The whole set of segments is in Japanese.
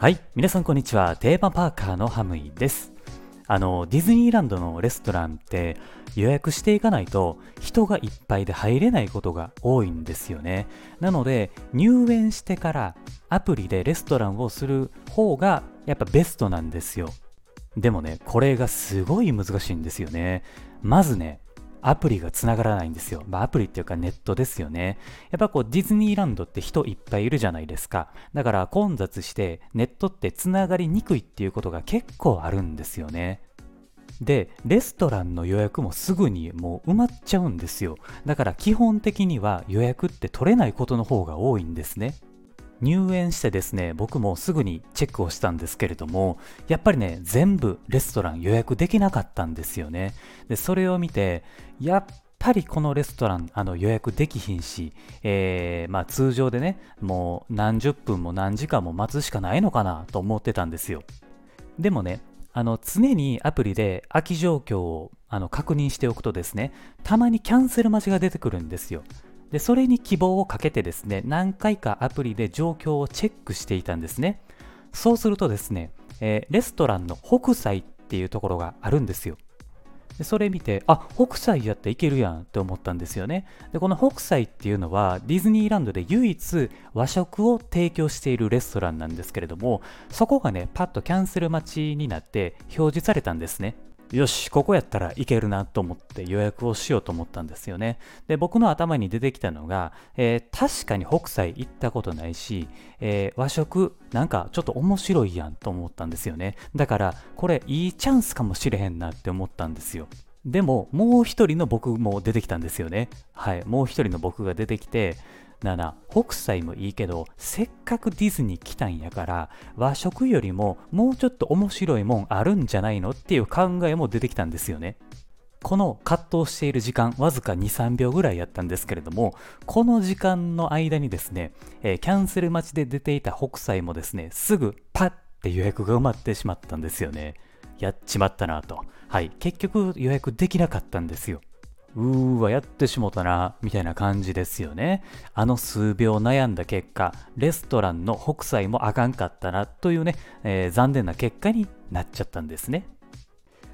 はい、皆さんこんにちは。テーマパーカーのハムイです。あの、ディズニーランドのレストランって予約していかないと人がいっぱいで入れないことが多いんですよね。なので、入園してからアプリでレストランをする方がやっぱベストなんですよ。でもね、これがすごい難しいんですよね。まずね、アプリがつながらないんですよ。まあ、アプリっていうかネットですよね。やっぱこうディズニーランドって人いっぱいいるじゃないですか。だから混雑してネットってつながりにくいっていうことが結構あるんですよね。で、レストランの予約もすぐにもう埋まっちゃうんですよ。だから基本的には予約って取れないことの方が多いんですね。入園してですね、僕もすぐにチェックをしたんですけれども、やっぱりね、全部レストラン予約できなかったんですよね。で、それを見て、やっぱりこのレストランあの予約できひんし、えーまあ、通常でね、もう何十分も何時間も待つしかないのかなと思ってたんですよ。でもね、あの常にアプリで空き状況をあの確認しておくとですね、たまにキャンセル待ちが出てくるんですよ。で、それに希望をかけてですね、何回かアプリで状況をチェックしていたんですね。そうするとですね、えーレストランの北斎っていうところがあるんですよ。でそれ見て、あ、北斎やっていけるやんって思ったんですよね。で、この北斎っていうのはディズニーランドで唯一和食を提供しているレストランなんですけれども、そこがね、パッとキャンセル待ちになって表示されたんですね。よし、ここやったらいけるなと思って予約をしようと思ったんですよね。で、僕の頭に出てきたのが、えー確かに北斎行ったことないし、えー和食なんかちょっと面白いやんと思ったんですよね。だから、これいいチャンスかもしれへんなって思ったんですよ。でも、もう一人の僕も出てきたんですよね。はい、もう一人の僕が出てきて、なな、北斎もいいけど、せっかくディズニー来たんやから、和食よりももうちょっと面白いもんあるんじゃないのっていう考えも出てきたんですよね。この葛藤している時間、わずか2、3秒ぐらいやったんですけれども、この時間の間にですね、えーキャンセル待ちで出ていた北斎もですね、すぐパッて予約が埋まってしまったんですよね。やっちまったなと。はい、結局予約できなかったんですよ。うーわ、やってしもたな、みたいな感じですよね。あの数秒悩んだ結果、レストランの北斎もあかんかったな、というね、えー残念な結果になっちゃったんですね。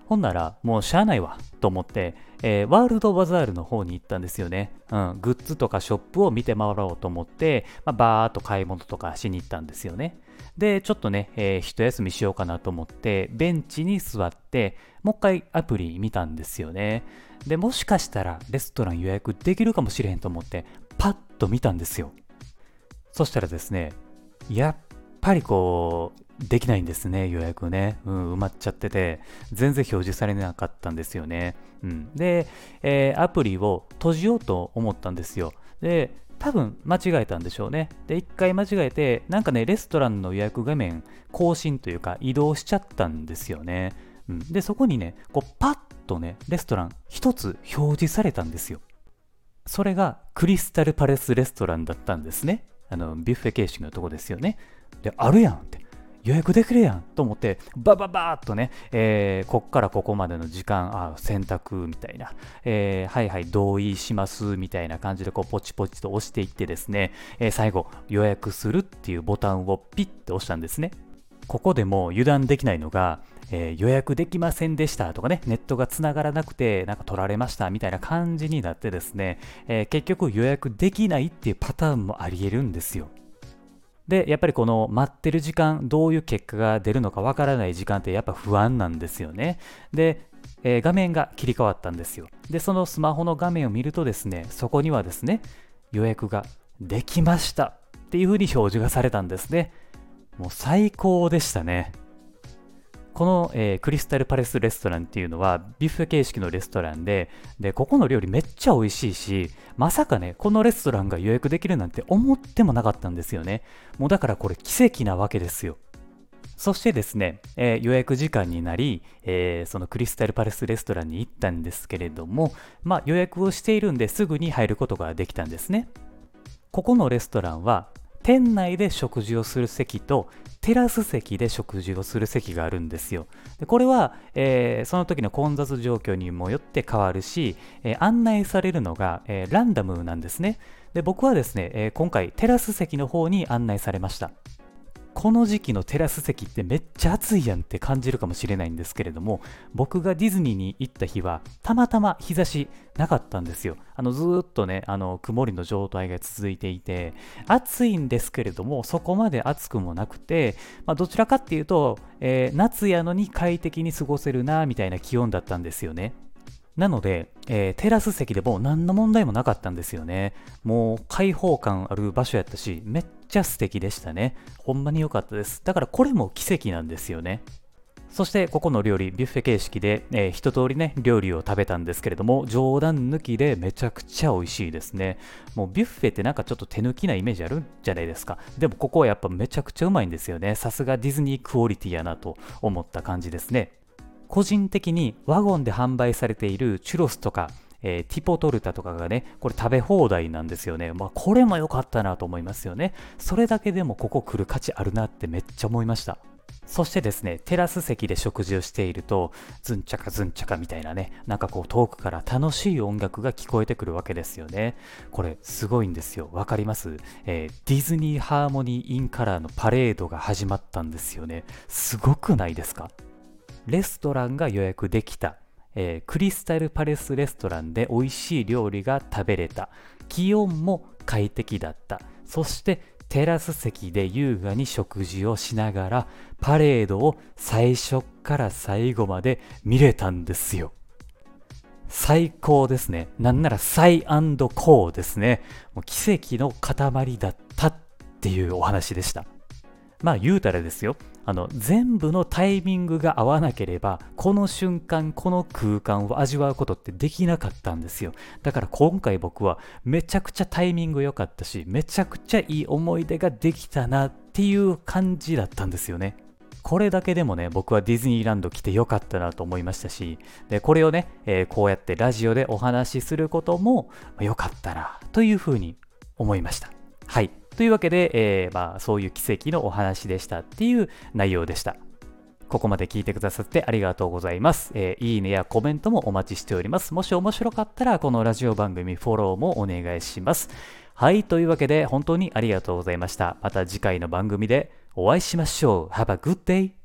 ほんなら、もうしゃあないわ、と思って、えーワールドバザールの方に行ったんですよね。うん、グッズとかショップを見て回ろうと思って、まあ、バーっと買い物とかしに行ったんですよね。で、ちょっとね、えー一休みしようかなと思って、ベンチに座って、もう一回アプリ見たんですよね。で、もしかしたらレストラン予約できるかもしれへんと思って、パッと見たんですよ。そしたらですね、やっぱりこう、できないんですね、予約ね。うん、埋まっちゃってて、全然表示されなかったんですよね。うん。で、えーアプリを閉じようと思ったんですよ。で、多分間違えたんでしょうね。で、一回間違えて、なんかね、レストランの予約画面更新というか移動しちゃったんですよね。うん、で、そこにね、こうパッとね、レストラン一つ表示されたんですよ。それがクリスタルパレスレストランだったんですね。あの、ビュッフェ形式のとこですよね。で、あるやんって。予約できるやんと思って、バババーっとね、えーこっからここまでの時間、あ、選択みたいな、えーはいはい、同意しますみたいな感じで、こう、ポチポチと押していってですね、えー最後、予約するっていうボタンをピッて押したんですね。ここでも油断できないのが、えー予約できませんでしたとかね、ネットがつながらなくて、なんか取られましたみたいな感じになってですね、えー結局予約できないっていうパターンもあり得るんですよ。で、やっぱりこの待ってる時間、どういう結果が出るのかわからない時間ってやっぱ不安なんですよね。で、えー画面が切り替わったんですよ。で、そのスマホの画面を見るとですね、そこにはですね、予約ができましたっていうふうに表示がされたんですね。もう最高でしたね。この、えークリスタルパレスレストランっていうのはビュッフェ形式のレストランで、で、ここの料理めっちゃ美味しいし、まさかね、このレストランが予約できるなんて思ってもなかったんですよね。もうだからこれ奇跡なわけですよ。そしてですね、えー予約時間になり、えーそのクリスタルパレスレストランに行ったんですけれども、まあ予約をしているんですぐに入ることができたんですね。ここのレストランは店内で食事をする席とテラス席で食事をする席があるんですよ。でこれは、えーその時の混雑状況にもよって変わるし、えー案内されるのが、えーランダムなんですね。で僕はですね、え今回テラス席の方に案内されました。この時期のテラス席ってめっちゃ暑いやんって感じるかもしれないんですけれども僕がディズニーに行った日はたまたま日差しなかったんですよあのずっとねあの曇りの状態が続いていて暑いんですけれどもそこまで暑くもなくて、まあ、どちらかっていうと、えー、夏やのに快適に過ごせるなみたいな気温だったんですよねなので、えー、テラス席でも何の問題もなかったんですよね。もう開放感ある場所やったし、めっちゃ素敵でしたね。ほんまに良かったです。だからこれも奇跡なんですよね。そしてここの料理、ビュッフェ形式で、えー、一通りね、料理を食べたんですけれども、冗談抜きでめちゃくちゃ美味しいですね。もうビュッフェってなんかちょっと手抜きなイメージあるんじゃないですか。でもここはやっぱめちゃくちゃうまいんですよね。さすがディズニークオリティやなと思った感じですね。個人的にワゴンで販売されているチュロスとか、えー、ティポトルタとかがね、これ食べ放題なんですよね。まあ、これも良かったなと思いますよね。それだけでもここ来る価値あるなってめっちゃ思いました。そしてですね、テラス席で食事をしていると、ズンチャカズンチャカみたいなね、なんかこう遠くから楽しい音楽が聞こえてくるわけですよね。これすごいんですよ。わかります、えー、ディズニーハーモニーインカラーのパレードが始まったんですよね。すごくないですか？レストランが予約できた、えー、クリスタルパレスレストランで美味しい料理が食べれた。気温も快適だった。そしてテラス席で優雅に食事をしながらパレードを最初から最後まで見れたんですよ。最高ですね。なんならサイコーですね。もう奇跡の塊だったっていうお話でした。まあ言うたらですよ。あの全部のタイミングが合わなければこの瞬間この空間を味わうことってできなかったんですよだから今回僕はめちゃくちゃタイミング良かったしめちゃくちゃいい思い出ができたなっていう感じだったんですよねこれだけでもね、僕はディズニーランド来てよかったなと思いましたし、でこれをね、えー、こうやってラジオでお話しすることも良かったなというふうに思いました。はい。というわけで、えー、まあ、そういう奇跡のお話でしたっていう内容でした。ここまで聞いてくださってありがとうございます、えー、いいねやコメントもお待ちしております。もし面白かったら、このラジオ番組フォローもお願いします。はい、というわけで本当にありがとうございました。また次回の番組でお会いしましょう。Have a good day!